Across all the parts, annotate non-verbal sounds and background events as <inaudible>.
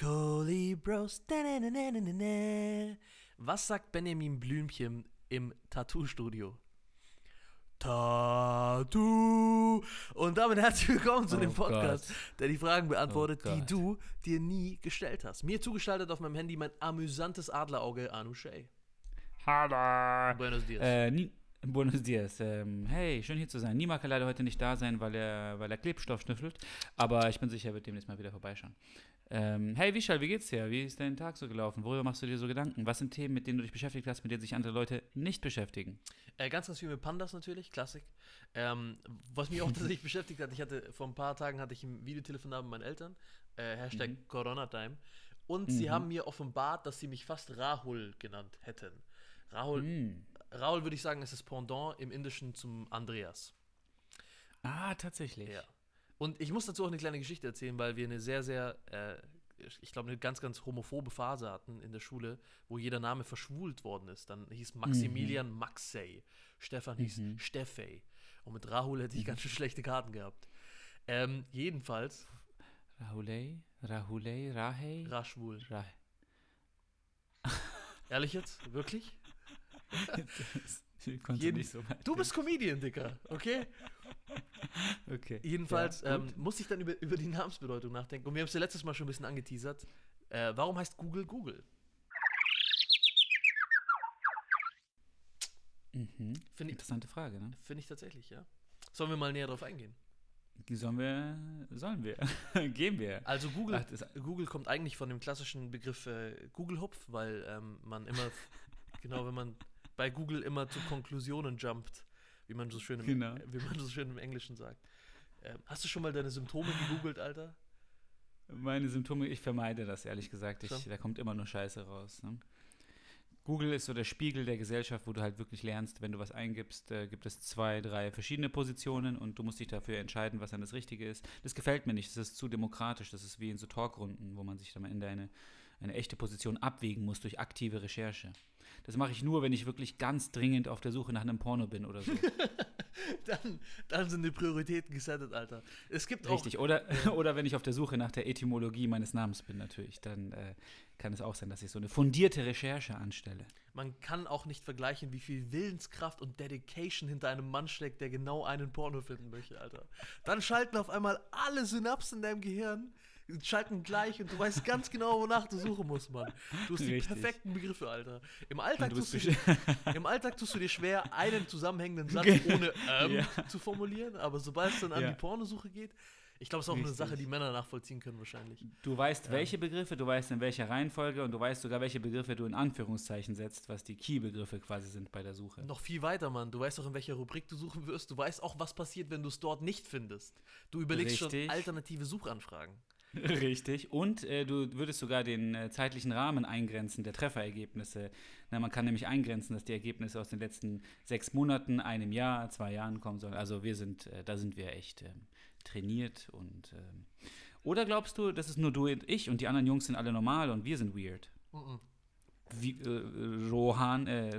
Kolibros. Was sagt Benjamin Blümchen im Tattoo-Studio? Tattoo. Und damit herzlich willkommen zu Oh dem Podcast, Gott. der die Fragen beantwortet, Oh die du dir nie gestellt hast. Mir zugestaltet auf meinem Handy mein amüsantes Adlerauge Anu Shay. Hallo. Buenos dias. Äh, Buenos dias. Ähm, hey, schön hier zu sein. Nima kann leider heute nicht da sein, weil er, weil er Klebstoff schnüffelt. Aber ich bin sicher, er wird demnächst mal wieder vorbeischauen. Ähm, hey, Vishal, wie geht's dir? Wie ist dein Tag so gelaufen? Worüber machst du dir so Gedanken? Was sind Themen, mit denen du dich beschäftigt hast, mit denen sich andere Leute nicht beschäftigen? Äh, ganz, ganz viel mit Pandas natürlich, Klassik. Ähm, was mich auch <laughs> tatsächlich beschäftigt hat, ich hatte vor ein paar Tagen hatte ich ein Videotelefonat mit meinen Eltern, äh, Hashtag Mhm. Corona-Time. Und sie Mhm. haben mir offenbart, dass sie mich fast Rahul genannt hätten. Rahul, Hm. Rahul würde ich sagen, ist das Pendant im Indischen zum Andreas. Ah, tatsächlich. Ja. Und ich muss dazu auch eine kleine Geschichte erzählen, weil wir eine sehr, sehr, äh, ich glaube, eine ganz, ganz homophobe Phase hatten in der Schule, wo jeder Name verschwult worden ist. Dann hieß Maximilian Maxey, Stefan hieß Mhm. Steffey. Und mit Rahul hätte ich ganz schön schlechte Karten gehabt. Ähm, jedenfalls, Rahulei, Rahulei, Rahei, Raschwul. Rah <laughs> Ehrlich jetzt? Wirklich? Jeden- nicht so Du bist Comedian, Dicker, okay? <laughs> Okay. Jedenfalls Ja, ähm, muss ich dann über, über die Namensbedeutung nachdenken. Und wir haben es ja letztes Mal schon ein bisschen angeteasert. Äh, warum heißt Google Google? Mhm. Ich, Interessante Frage, ne? Finde ich tatsächlich, ja. Sollen wir mal näher drauf eingehen? Die sollen wir, sollen wir, <laughs> gehen wir. Also Google, Ach, das- Google kommt eigentlich von dem klassischen Begriff äh, Google-Hupf, weil ähm, man immer, <laughs> genau, wenn man bei Google immer zu Konklusionen jumpt, wie man so schön im, Genau. <laughs> wie man so schön im Englischen sagt. Ähm, hast du schon mal deine Symptome gegoogelt, Alter? Meine Symptome, ich vermeide das, ehrlich gesagt. Ich, da kommt immer nur Scheiße raus. Ne? Google ist so der Spiegel der Gesellschaft, wo du halt wirklich lernst, wenn du was eingibst, äh, gibt es zwei, drei verschiedene Positionen und du musst dich dafür entscheiden, was dann das Richtige ist. Das gefällt mir nicht, das ist zu demokratisch, das ist wie in so Talkrunden, wo man sich dann am Ende eine, eine echte Position abwägen muss durch aktive Recherche. Das mache ich nur, wenn ich wirklich ganz dringend auf der Suche nach einem Porno bin oder so. <laughs> Dann, dann sind die Prioritäten gesettet, Alter. Es gibt auch Richtig. Oder, <laughs> oder wenn ich auf der Suche nach der Etymologie meines Namens bin, natürlich, dann äh, kann es auch sein, dass ich so eine fundierte Recherche anstelle. Man kann auch nicht vergleichen, wie viel Willenskraft und Dedication hinter einem Mann steckt, der genau einen Porno finden möchte, Alter. Dann schalten auf einmal alle Synapsen in deinem Gehirn, schalten gleich und du weißt ganz genau, wonach du suchen musst, Mann. Du hast die Richtig. perfekten Begriffe, Alter. Im Alltag, tust du, dir, <laughs> Im Alltag tust du dir schwer, einen zusammenhängenden Satz ohne ähm Ja. zu formulieren, aber sobald es dann an Ja. die Pornosuche geht, ich glaube, es ist auch eine Richtig. Sache, die Männer nachvollziehen können wahrscheinlich. Du weißt, welche Begriffe, du weißt in welcher Reihenfolge und du weißt sogar, welche Begriffe du in Anführungszeichen setzt, was die Key-Begriffe quasi sind bei der Suche. Noch viel weiter, Mann. Du weißt auch, in welcher Rubrik du suchen wirst. Du weißt auch, was passiert, wenn du es dort nicht findest. Du überlegst schon Richtig. alternative Suchanfragen. Richtig. Und äh, du würdest sogar den äh, zeitlichen Rahmen eingrenzen der Trefferergebnisse. Na, man kann nämlich eingrenzen, dass die Ergebnisse aus den letzten sechs Monaten, einem Jahr, zwei Jahren kommen sollen. Also wir sind, äh, da sind wir echt ähm, trainiert und ähm, oder glaubst du, das ist nur du und ich und die anderen Jungs sind alle normal und wir sind weird? Mhm. Wie, äh, Rohan, äh,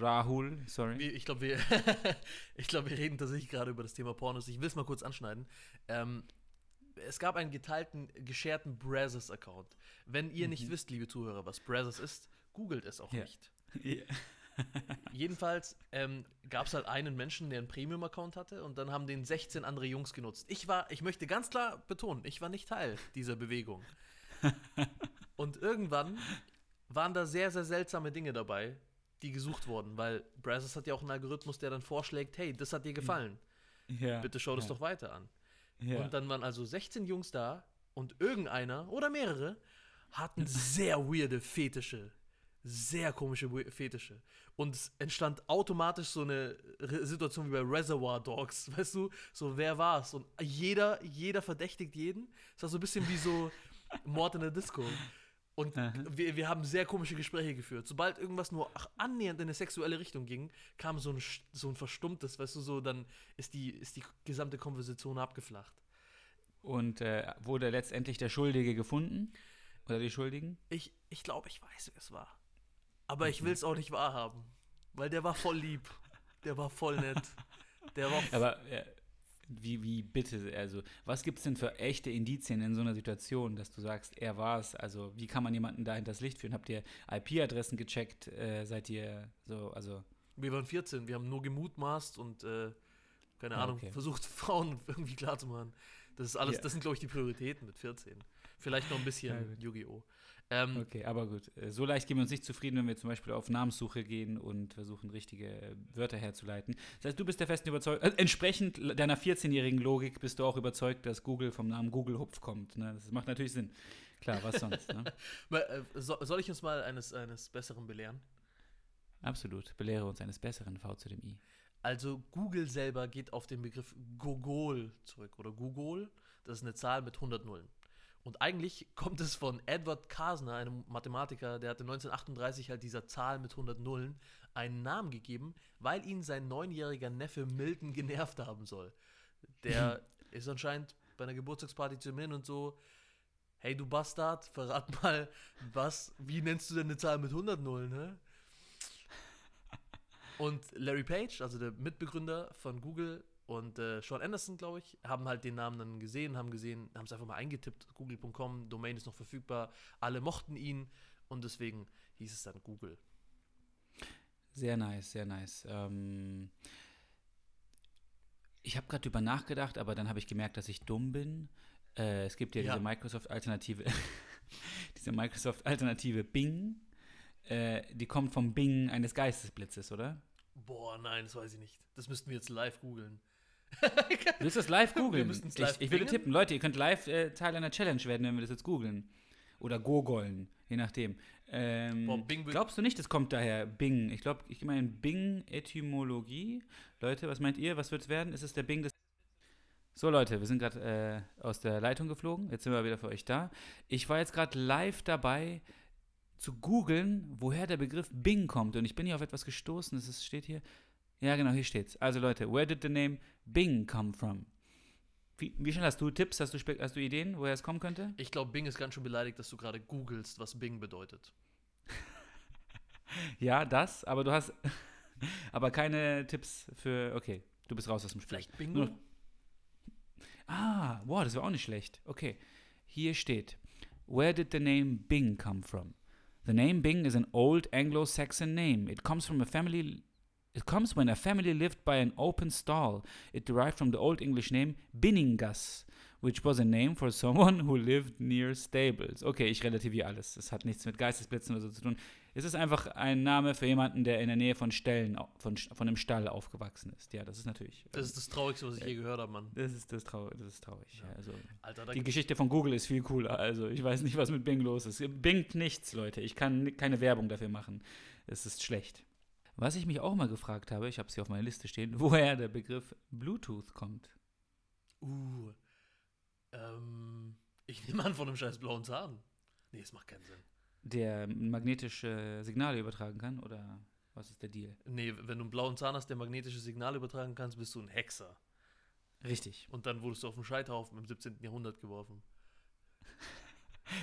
Rahul, sorry. Ich glaube, wir, <laughs> ich glaub, wir reden tatsächlich gerade über das Thema Pornos. Ich will es mal kurz anschneiden. Ähm, es gab einen geteilten, gescherten Brazzers-Account. Wenn ihr nicht wisst, liebe Zuhörer, was Brazzers ist, googelt es auch Ja. nicht. <laughs> Jedenfalls ähm, gab es halt einen Menschen, der einen Premium-Account hatte und dann haben den 16 andere Jungs genutzt. Ich war, ich möchte ganz klar betonen, ich war nicht Teil dieser Bewegung. <laughs> Und irgendwann waren da sehr, sehr seltsame Dinge dabei, die gesucht wurden, weil Brazzers hat ja auch einen Algorithmus, der dann vorschlägt, hey, das hat dir gefallen, ja, bitte schau das ja, doch weiter an. Ja. Und dann waren also 16 Jungs da und irgendeiner oder mehrere hatten sehr weirde Fetische. Sehr komische Fetische. Und es entstand automatisch so eine Situation wie bei Reservoir Dogs, <laughs> weißt du? So, wer war's? Und jeder, jeder verdächtigt jeden. Es war so ein bisschen wie so Mord in der Disco. Und Aha. wir, wir haben sehr komische Gespräche geführt. Sobald irgendwas nur annähernd in eine sexuelle Richtung ging, kam so ein, so ein verstummtes, weißt du, so, dann ist die, ist die gesamte Konversation abgeflacht. Und äh, wurde letztendlich der Schuldige gefunden? Oder die Schuldigen? Ich, ich glaube, ich weiß, wer es war. Aber ich will es auch nicht wahrhaben. Weil der war voll lieb. Der war voll nett. Der war. Aber äh, Wie, wie bitte, also was gibt es denn für echte Indizien in so einer Situation, dass du sagst, er war es? Also wie kann man jemanden da hinters Licht führen? Habt ihr IP-Adressen gecheckt? Äh, seid ihr so, also Wir waren 14, wir haben nur gemutmaßt und äh, keine Ah, Ahnung, okay. versucht <laughs> Frauen irgendwie klarzumachen. Das ist alles, Ja. das sind glaube ich die Prioritäten mit 14. Vielleicht noch ein Ja, bisschen gut. Yu-Gi-Oh! Ähm, Okay, aber gut. Äh, So leicht geben wir uns nicht zufrieden, wenn wir zum Beispiel auf Namenssuche gehen und versuchen, richtige äh, Wörter herzuleiten. Das heißt, du bist der festen Überzeugung, äh, entsprechend deiner 14-jährigen Logik bist du auch überzeugt, dass Google vom Namen Google Hupf kommt. Ne? Das macht natürlich Sinn. Klar, was sonst? Ne? <laughs> äh, so, soll ich uns mal eines, eines Besseren belehren? Absolut. Belehre uns eines Besseren, V zu dem I. Also Google selber geht auf den Begriff Gogol zurück oder Google. Das ist eine Zahl mit 100 Nullen. Und eigentlich kommt es von Edward Kasner, einem Mathematiker, der hatte 1938 halt dieser Zahl mit 100 Nullen einen Namen gegeben, weil ihn sein neunjähriger Neffe Milton genervt haben soll. Der <laughs> ist anscheinend bei einer Geburtstagsparty zu ihm hin und so, hey du Bastard, verrat mal, was, wie nennst du denn eine Zahl mit 100 Nullen, hä? Und Larry Page, also der Mitbegründer von Google und äh, Sean Anderson, glaube ich, haben halt den Namen dann gesehen, haben gesehen, haben es einfach mal eingetippt, google.com, Domain ist noch verfügbar, alle mochten ihn und deswegen hieß es dann Google. Sehr nice, sehr nice. Ähm, ich habe gerade drüber nachgedacht, aber dann habe ich gemerkt, dass ich dumm bin. Äh, es gibt ja, Ja. diese Microsoft-Alternative, <laughs> diese Microsoft-Alternative Bing. Äh, die kommt vom Bing eines Geistesblitzes, oder? Boah, nein, das weiß ich nicht. Das müssten wir jetzt live googeln. Willst du das live <laughs> googeln? Ich, live ich würde tippen, Leute, ihr könnt live äh, Teil einer Challenge werden, wenn wir das jetzt googeln. Oder gogoln, je nachdem. Ähm, Boah, Bing glaubst du nicht, das kommt daher Bing? Ich glaube, ich gehe mal in Bing-Etymologie. Leute, was meint ihr? Was wird es werden? Ist es der Bing des. So, Leute, wir sind gerade äh, aus der Leitung geflogen. Jetzt sind wir wieder für euch da. Ich war jetzt gerade live dabei zu googeln, woher der Begriff Bing kommt. Und ich bin hier auf etwas gestoßen. Ist, steht hier. Ja, genau, hier steht's. Also, Leute, where did the name Bing come from? Wie, wie schnell hast du Tipps? Hast du, hast du Ideen, woher es kommen könnte? Ich glaube, Bing ist ganz schön beleidigt, dass du gerade googelst, was Bing bedeutet. <laughs> Ja, das, aber du hast <laughs> aber keine Tipps für. Okay, du bist raus aus dem Spiel. Vielleicht Bingo? Nur- Ah, wow, das wäre auch nicht schlecht. Okay, hier steht: Where did the name Bing come from? The name Bing is an old Anglo-Saxon name. It comes from a family. It comes when a family lived by an open stall. It derived from the Old English name Binningas, which was a name for someone who lived near stables. Okay, ich relativiere alles. Das hat nichts mit Geistesblitzen oder so zu tun. Es ist einfach ein Name für jemanden, der in der Nähe von Ställen, au- von, von einem Stall aufgewachsen ist. Ja, das ist natürlich. Das ist das Traurigste, was ich je gehört habe, Mann. Das ist, das trau das ist traurig. Ja. Also, Alter, die Geschichte von Google ist viel cooler. Also, ich weiß nicht, was mit Bing los ist. Bingt nichts, Leute. Ich kann keine Werbung dafür machen. Es ist schlecht. Was ich mich auch mal gefragt habe, ich habe es hier auf meiner Liste stehen, <laughs> woher der Begriff Bluetooth kommt. Uh. Ähm, ich nehme an von einem scheiß blauen Zahn. Nee, das macht keinen Sinn. Der magnetische Signale übertragen kann oder was ist der Deal? Nee, wenn du einen blauen Zahn hast, der magnetische Signale übertragen kannst, bist du ein Hexer. Richtig. Und dann wurdest du auf den Scheiterhaufen im 17. Jahrhundert geworfen.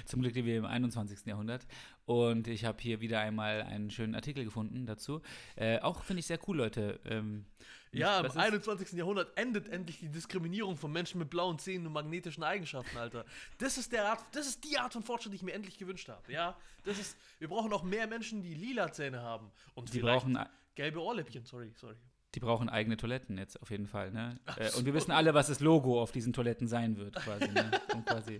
Zum Glück leben wir im 21. Jahrhundert. Und ich habe hier wieder einmal einen schönen Artikel gefunden dazu. Äh, auch finde ich sehr cool, Leute. Ähm, Ja, im was ist- 21. Jahrhundert endet endlich die Diskriminierung von Menschen mit blauen Zähnen und magnetischen Eigenschaften, Alter. Das ist, der Art, das ist die Art von Fortschritt, die ich mir endlich gewünscht habe. Ja, das ist, wir brauchen auch mehr Menschen, die lila Zähne haben. Und die brauchen gelbe Ohrläppchen, sorry, sorry. Die brauchen eigene Toiletten jetzt auf jeden Fall, ne? Ach Äh, und wir wissen alle, was das Logo auf diesen Toiletten sein wird, quasi, ne? <laughs> Quasi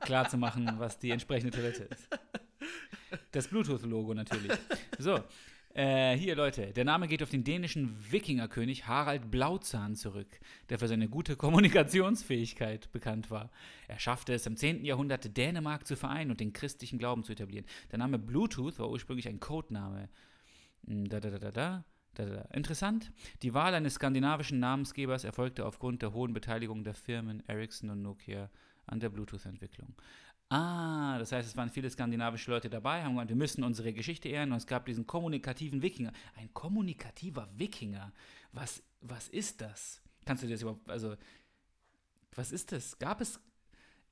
klar zu machen, was die entsprechende Toilette ist. Das Bluetooth-Logo natürlich. So, äh, hier Leute, der Name geht auf den dänischen Wikingerkönig Harald Blauzahn zurück, der für seine gute Kommunikationsfähigkeit bekannt war. Er schaffte es im 10. Jahrhundert, Dänemark zu vereinen und den christlichen Glauben zu etablieren. Der Name Bluetooth war ursprünglich ein Codename. Hm, da, da. Da, da, da. Interessant. Die Wahl eines skandinavischen Namensgebers erfolgte aufgrund der hohen Beteiligung der Firmen Ericsson und Nokia an der Bluetooth-Entwicklung. Ah, das heißt, es waren viele skandinavische Leute dabei, haben gesagt, wir müssen unsere Geschichte ehren und es gab diesen kommunikativen Wikinger. Ein kommunikativer Wikinger. Was, was ist das? Kannst du dir das überhaupt, also, was ist das? Gab es,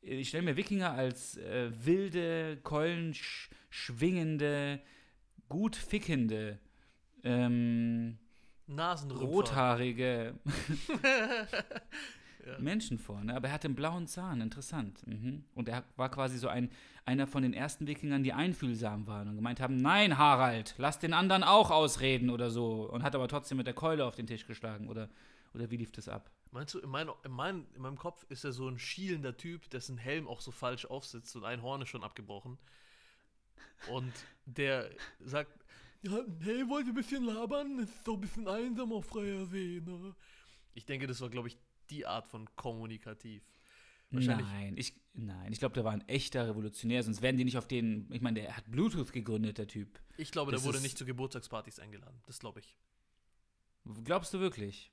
ich stelle mir Wikinger als äh, wilde, keulenschwingende, gut fickende, ähm, Nasenrümpfer. rothaarige <laughs> <laughs> Menschen vor. Ne? Aber er hatte einen blauen Zahn, interessant. Mhm. Und er war quasi so ein, einer von den ersten Wikingern, die einfühlsam waren und gemeint haben, nein, Harald, lass den anderen auch ausreden oder so. Und hat aber trotzdem mit der Keule auf den Tisch geschlagen. Oder, oder wie lief das ab? Meinst du, in, mein, in, mein, in meinem Kopf ist er so ein schielender Typ, dessen Helm auch so falsch aufsitzt und ein Horn ist schon abgebrochen. Und der sagt, ja, hey, wollt ihr ein bisschen labern? Ist doch ein bisschen einsam auf freier See, ne? Ich denke, das war, glaube ich, die Art von kommunikativ. Nein, ich, nein, ich glaube, der war ein echter Revolutionär, sonst wären die nicht auf den. Ich meine, der hat Bluetooth gegründet, der Typ. Ich glaube, Das der wurde nicht zu Geburtstagspartys eingeladen. Das glaube ich. Glaubst du wirklich?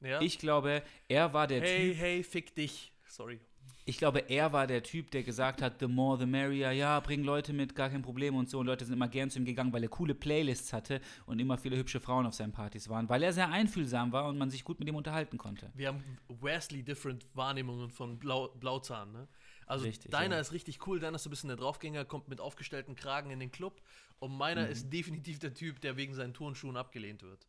Ja? Ich glaube, er war der hey, Typ. hey, fick dich. Sorry. Ich glaube, er war der Typ, der gesagt hat, the more the merrier, ja, bring Leute mit, gar kein Problem und so. Und Leute sind immer gern zu ihm gegangen, weil er coole Playlists hatte und immer viele hübsche Frauen auf seinen Partys waren, weil er sehr einfühlsam war und man sich gut mit ihm unterhalten konnte. Wir haben vastly different Wahrnehmungen von Blau, Blauzahn, ne? Also Richtig, deiner ja. ist richtig cool, deiner ist so ein bisschen der Draufgänger, kommt mit aufgestellten Kragen in den Club und Mhm. meiner ist definitiv der Typ, der wegen seinen Turnschuhen abgelehnt wird.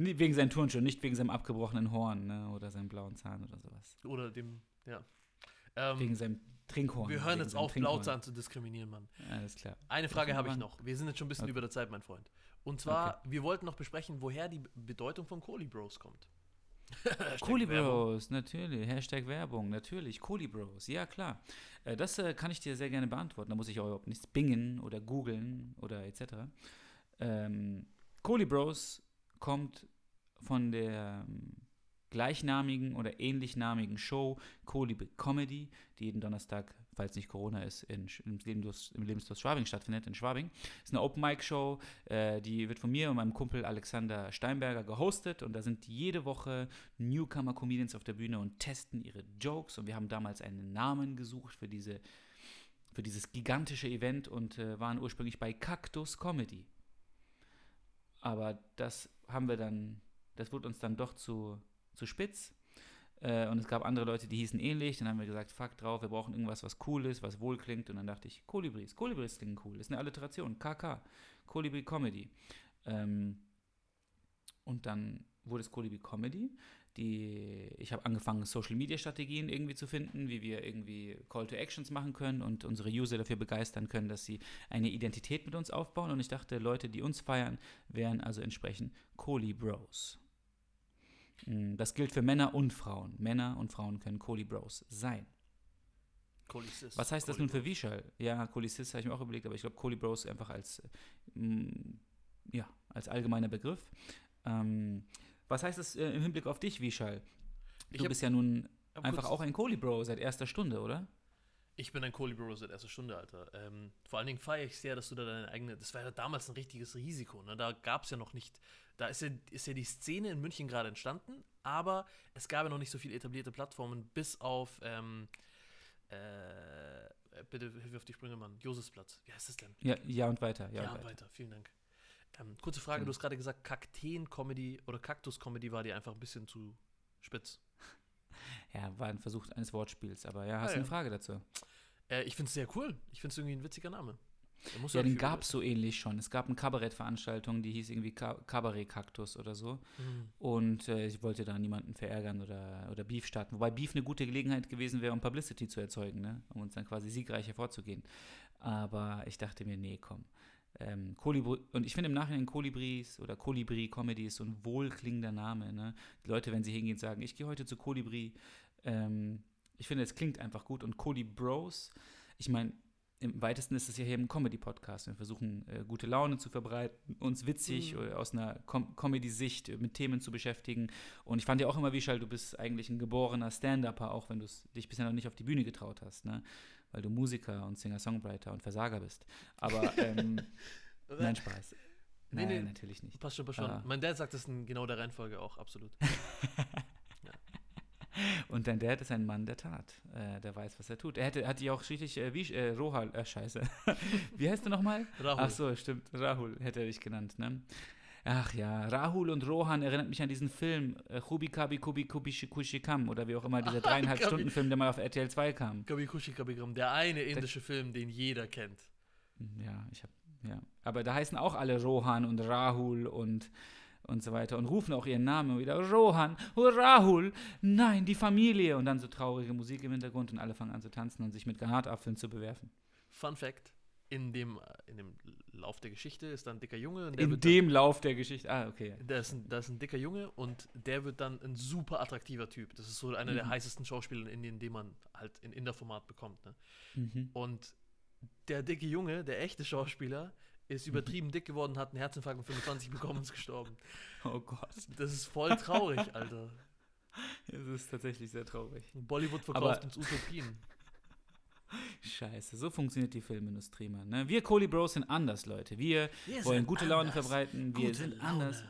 Nee, wegen seinen Turnschuhen, nicht wegen seinem abgebrochenen Horn ne, oder seinem blauen Zahn oder sowas. Oder dem, ja. Ähm, Wegen seinem Trinkhorn. wir hören jetzt auf, Trinkhorn. Blauzahn zu diskriminieren, Mann. Alles klar. Eine Frage habe ich noch. Wir sind jetzt schon ein bisschen Okay. über der Zeit, mein Freund. Und zwar, wir wollten noch besprechen, woher die Bedeutung von Kohli Bros kommt. <laughs> Hashtag Kohli Werbung. Bros, natürlich. Hashtag Werbung, natürlich. Kohli Bros, ja klar. Äh, das äh, kann ich dir sehr gerne beantworten. Da muss ich auch überhaupt nichts bingen oder googeln oder etc. Ähm, Kohli Bros kommt von der ähm, gleichnamigen oder ähnlichnamigen Show Kolibri Comedy, die jeden Donnerstag, falls nicht Corona ist, in, im, Lebensdurst, im Lebensdurst Schwabing stattfindet, in Schwabing. Ist eine Open-Mic-Show, äh, die wird von mir und meinem Kumpel Alexander Steinberger gehostet und da sind jede Woche Newcomer-Comedians auf der Bühne und testen ihre Jokes und wir haben damals einen Namen gesucht für diese für dieses gigantische Event und äh, waren ursprünglich bei Cactus Comedy. Aber das haben wir dann, das wurde uns dann doch zu, zu spitz. Äh, und es gab andere Leute, die hießen ähnlich. Dann haben wir gesagt, fuck drauf, wir brauchen irgendwas, was cool ist, was wohl klingt. Und dann dachte ich, Kolibris, Kolibris klingen cool. Ist eine Alliteration, KK, Kolibri Comedy. Ähm, und dann wurde es Kolibri Comedy. Die, ich habe angefangen, Social Media Strategien irgendwie zu finden, wie wir irgendwie Call to Actions machen können und unsere User dafür begeistern können, dass sie eine Identität mit uns aufbauen. Und ich dachte, Leute, die uns feiern, wären also entsprechend Kohli Bros. Mm, Das gilt für Männer und Frauen. Männer und Frauen können Kohli Bros sein. Kohli Sis. Was heißt das nun für. Vishal? Ja, Kohli Sis habe ich mir auch überlegt, aber ich glaube Kohli Bros einfach als, mm, ja, als allgemeiner Begriff. Ähm, was heißt das äh, im Hinblick auf dich, Vishal? Ich Du hab- bist ja nun einfach auch ein Kohli Bro seit erster Stunde, oder? Ich bin ein Kohli Bro seit erster Stunde, Alter. Ähm, vor allen Dingen feiere ich sehr, dass du da deine eigene. Das war ja damals ein richtiges Risiko. Ne? Da gab es ja noch nicht. Da ist ja, ist ja die Szene in München gerade entstanden, aber es gab ja noch nicht so viele etablierte Plattformen, bis auf. Ähm, äh, bitte hilf mir auf die Sprünge, Mann. Josefsplatz. Wie heißt das denn? Ja, ja und weiter. Ja, Ja, und und weiter. weiter. Vielen Dank. Ähm, kurze Frage: Mhm. Du hast gerade gesagt, Kakteen-Comedy oder Kaktus-Comedy war dir einfach ein bisschen zu spitz. <laughs> Ja, war ein Versuch eines Wortspiels, aber ja, hast Ah, du eine ja. Frage dazu? Äh, ich finde es sehr cool. Ich finde es irgendwie ein witziger Name. Ja, auch den gab es so ähnlich schon. Es gab eine Kabarettveranstaltung, die hieß irgendwie Ka Kabarett-Kaktus oder so. Mhm. Und äh, ich wollte da niemanden verärgern oder, oder Beef starten. Wobei Beef eine gute Gelegenheit gewesen wäre, um Publicity zu erzeugen, ne? um uns dann quasi siegreich hervorzugehen. Aber ich dachte mir, nee, komm. Ähm, Kolibri, und ich finde im Nachhinein Kolibris oder Kolibri-Comedy ist so ein wohlklingender Name. Ne? Die Leute, wenn sie hingehen, sagen, ich gehe heute zu Kolibri. Ähm, ich finde, es klingt einfach gut. Und Kolibros, ich meine, im weitesten ist es ja hier ein Comedy-Podcast. Wir versuchen, äh, gute Laune zu verbreiten, uns witzig Mhm. oder aus einer Com Comedy-Sicht mit Themen zu beschäftigen. Und ich fand ja auch immer, Wischal, du bist eigentlich ein geborener Stand-Upper, auch wenn du dich bisher noch nicht auf die Bühne getraut hast, ne? Weil du Musiker und Singer-Songwriter und Versager bist. Aber, ähm, <laughs> nein, Spaß. Nee, Nein, nee. natürlich nicht. Passt schon, passt schon. Ah. Mein Dad sagt das in genau der Reihenfolge auch, absolut. <laughs> Und dein Dad ist ein Mann der Tat. Äh, der weiß, was er tut. Er hätte, hat die auch richtig, äh, wie, äh, Rohal, äh, scheiße. <laughs> wie heißt du nochmal? Rahul. Ach so, stimmt. Rahul hätte er dich genannt, ne? Ach ja, Rahul und Rohan erinnert mich an diesen Film äh, Chubi Kabi Kubi Kubi Shikushi Kam oder wie auch immer dieser <laughs> dreieinhalb Kabi. Stunden Film, der mal auf RTL 2 kam. Kabikushi Kabigram, der eine indische Film, den jeder kennt. Ja, ich habe Ja, aber da heißen auch alle Rohan und Rahul und, und so weiter und rufen auch ihren Namen wieder. Rohan, oh Rahul, nein, die Familie. Und dann so traurige Musik im Hintergrund und alle fangen an zu tanzen und sich mit Granatapfeln zu bewerfen. Fun Fact: in dem, in dem Lauf der Geschichte ist dann ein dicker Junge. Und der In dem Lauf der Geschichte. Ah, okay. Dann, da, ist ein, da ist ein dicker Junge und der wird dann ein super attraktiver Typ. Das ist so einer der Mhm. heißesten Schauspieler in Indien, den man halt in Inderformat bekommt. Ne? Mhm. Und der dicke Junge, der echte Schauspieler, ist übertrieben dick geworden, hat einen Herzinfarkt mit 25 <laughs> bekommen und ist gestorben. <laughs> Oh Gott. Das ist voll traurig, Alter. <laughs> Es ist tatsächlich sehr traurig. Bollywood verkauft Aber- uns Utopien. Scheiße, so funktioniert die Filmindustrie, Mann. Ne? Wir Kohli Bros sind anders, Leute. Wir Wir wollen gute Laune anders. verbreiten. Wir Gute sind Laune. anders.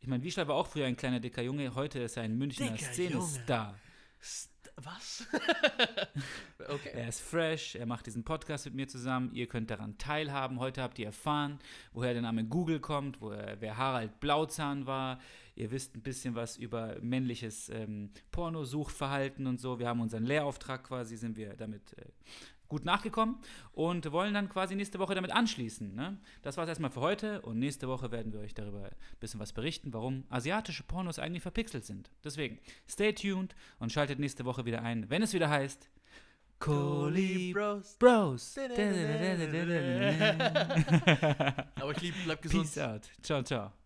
Ich meine, Wiesler war auch früher ein kleiner dicker Junge. Heute ist er ein Münchner Szenestar. St was? <laughs> okay. Er ist fresh, er macht diesen Podcast mit mir zusammen. Ihr könnt daran teilhaben. Heute habt ihr erfahren, woher der Name Google kommt, woher, wer Harald Blauzahn war. Ihr wisst ein bisschen was über männliches ähm, Pornosuchverhalten und so. Wir haben unseren Lehrauftrag quasi, sind wir damit äh, gut nachgekommen und wollen dann quasi nächste Woche damit anschließen. Ne? Das war es erstmal für heute und nächste Woche werden wir euch darüber ein bisschen was berichten, warum asiatische Pornos eigentlich verpixelt sind. Deswegen, stay tuned und schaltet nächste Woche wieder ein, wenn es wieder heißt Kohli Bros. Bros. <laughs> Aber ich lieb, bleib gesund. Peace out. Ciao, ciao.